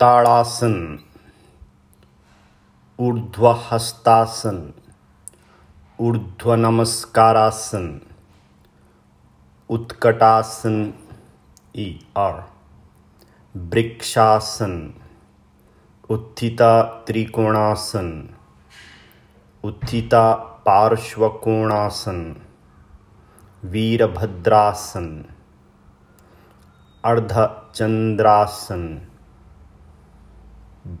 ताड़ासन ऊर्ध्व हस्तासन ऊर्ध्व नमस्कारासन उत्कटासन ई आर वृक्षासन उत्थिता त्रिकोणासन उत्थिता पार्श्वकोणासन वीरभद्रासन, अर्धचंद्रासन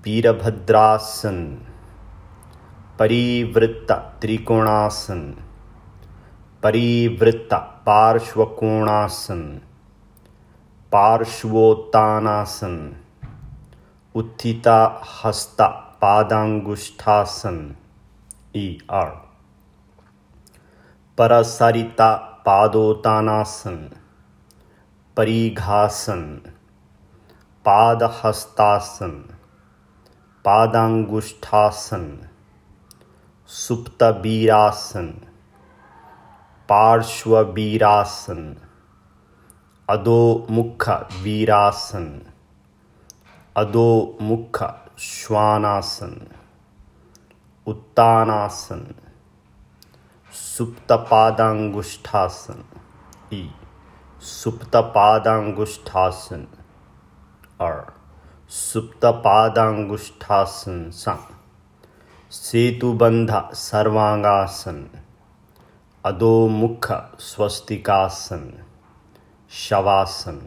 वीरभद्रासन परिवृत्त त्रिकोणासन, परिवृत्त पार्श्वकोणासन, पार्श्वोत्तानासन, उत्थिता हस्ता पादांगुष्ठासन ई आर परसरिता पादोतानासन परिघासन, पादहस्तासन पादांगुष्ठासन सुप्तवीरासन पार्श्ववीरासन अधोमुख वीरासन अधोमुख श्वानासन उत्तानासन सुप्तपादांगुष्ठासन ई सुप्तपादांगुष्ठासन और सुप्तपादांगुष्ठासन सा। सेतुबंध सर्वांगासन अधोमुख स्वस्तिकासन। शवासन।